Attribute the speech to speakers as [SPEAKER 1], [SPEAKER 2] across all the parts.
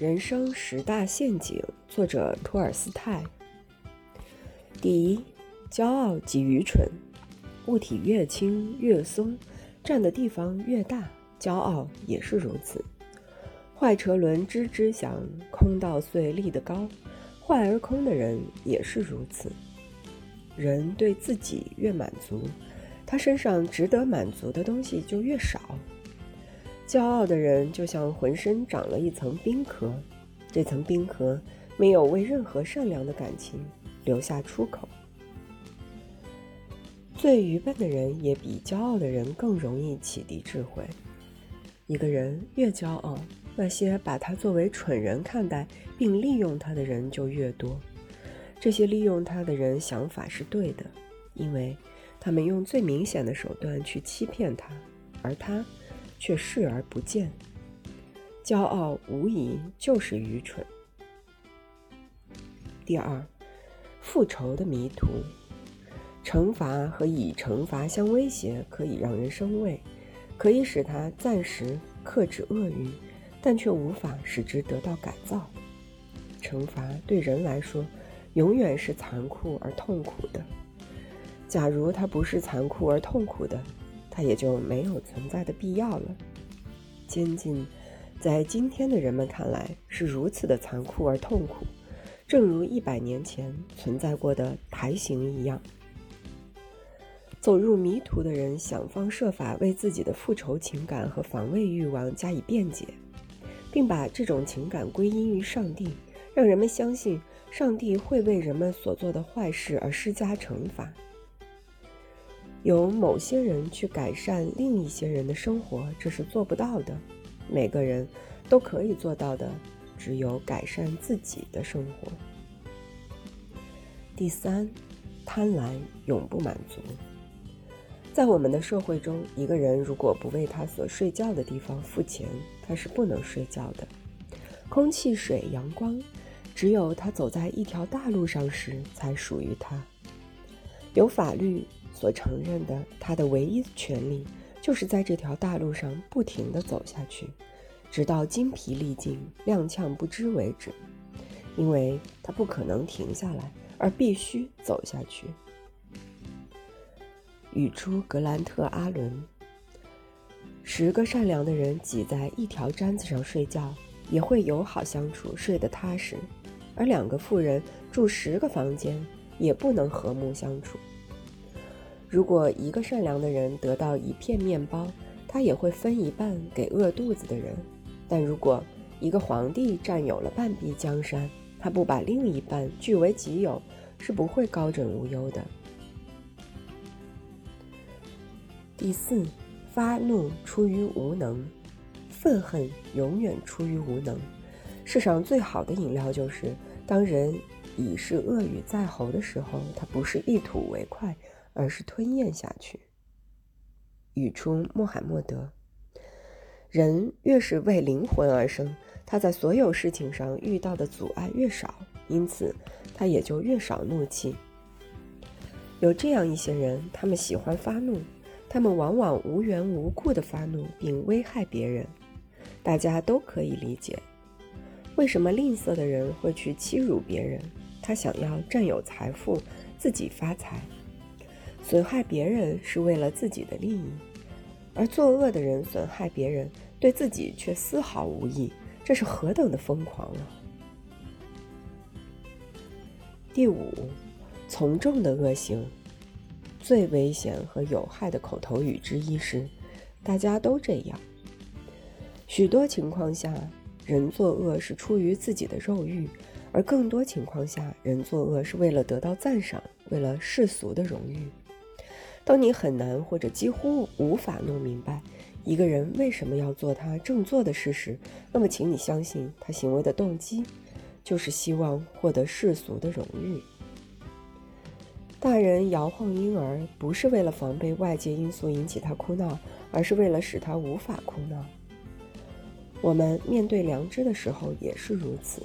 [SPEAKER 1] 人生十大陷阱，作者托尔斯泰。第一，骄傲即愚蠢。物体越轻越松，占的地方越大，骄傲也是如此。坏车轮吱吱响，空到穗立得高，坏而空的人也是如此。人对自己越满足，他身上值得满足的东西就越少。骄傲的人就像浑身长了一层冰壳，这层冰壳没有为任何善良的感情留下出口。最愚笨的人也比骄傲的人更容易启迪智慧。一个人越骄傲，那些把他作为蠢人看待并利用他的人就越多。这些利用他的人想法是对的，因为他们用最明显的手段去欺骗他，而他。却视而不见，骄傲无疑就是愚蠢。第二，复仇的迷途，惩罚和以惩罚相威胁，可以让人生畏，可以使他暂时克制恶欲，但却无法使之得到改造。惩罚对人来说，永远是残酷而痛苦的。假如它不是残酷而痛苦的。它也就没有存在的必要了。监禁，在今天的人们看来是如此的残酷而痛苦，正如一百年前存在过的台刑一样。走入迷途的人想方设法为自己的复仇情感和防卫欲望加以辩解，并把这种情感归因于上帝，让人们相信上帝会为人们所做的坏事而施加惩罚。由某些人去改善另一些人的生活，这是做不到的。每个人都可以做到的，只有改善自己的生活。第三，贪婪永不满足。在我们的社会中，一个人如果不为他所睡觉的地方付钱，他是不能睡觉的。空气、水、阳光，只有他走在一条大路上时才属于他。有法律。所承认的，他的唯一权利就是在这条大路上不停地走下去，直到精疲力尽、踉跄不知为止，因为他不可能停下来，而必须走下去。语出格兰特·阿伦：十个善良的人挤在一条毡子上睡觉，也会友好相处，睡得踏实；而两个富人住十个房间，也不能和睦相处。如果一个善良的人得到一片面包，他也会分一半给饿肚子的人；但如果一个皇帝占有了半壁江山，他不把另一半据为己有，是不会高枕无忧的。第四，发怒出于无能，愤恨永远出于无能。世上最好的饮料就是，当人已是恶语在喉的时候，他不是一吐为快。而是吞咽下去。语出穆罕默德。人越是为灵魂而生，他在所有事情上遇到的阻碍越少，因此他也就越少怒气。有这样一些人，他们喜欢发怒，他们往往无缘无故的发怒并危害别人。大家都可以理解，为什么吝啬的人会去欺辱别人？他想要占有财富，自己发财。损害别人是为了自己的利益，而作恶的人损害别人，对自己却丝毫无益，这是何等的疯狂啊！第五，从众的恶行，最危险和有害的口头语之一是“大家都这样”。许多情况下，人作恶是出于自己的肉欲，而更多情况下，人作恶是为了得到赞赏，为了世俗的荣誉。当你很难或者几乎无法弄明白一个人为什么要做他正做的事时，那么请你相信他行为的动机就是希望获得世俗的荣誉。大人摇晃婴儿不是为了防备外界因素引起他哭闹，而是为了使他无法哭闹。我们面对良知的时候也是如此，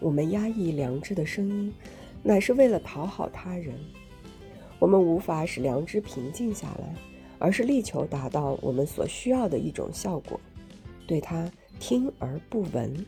[SPEAKER 1] 我们压抑良知的声音，乃是为了讨好他人。我们无法使良知平静下来，而是力求达到我们所需要的一种效果，对它听而不闻，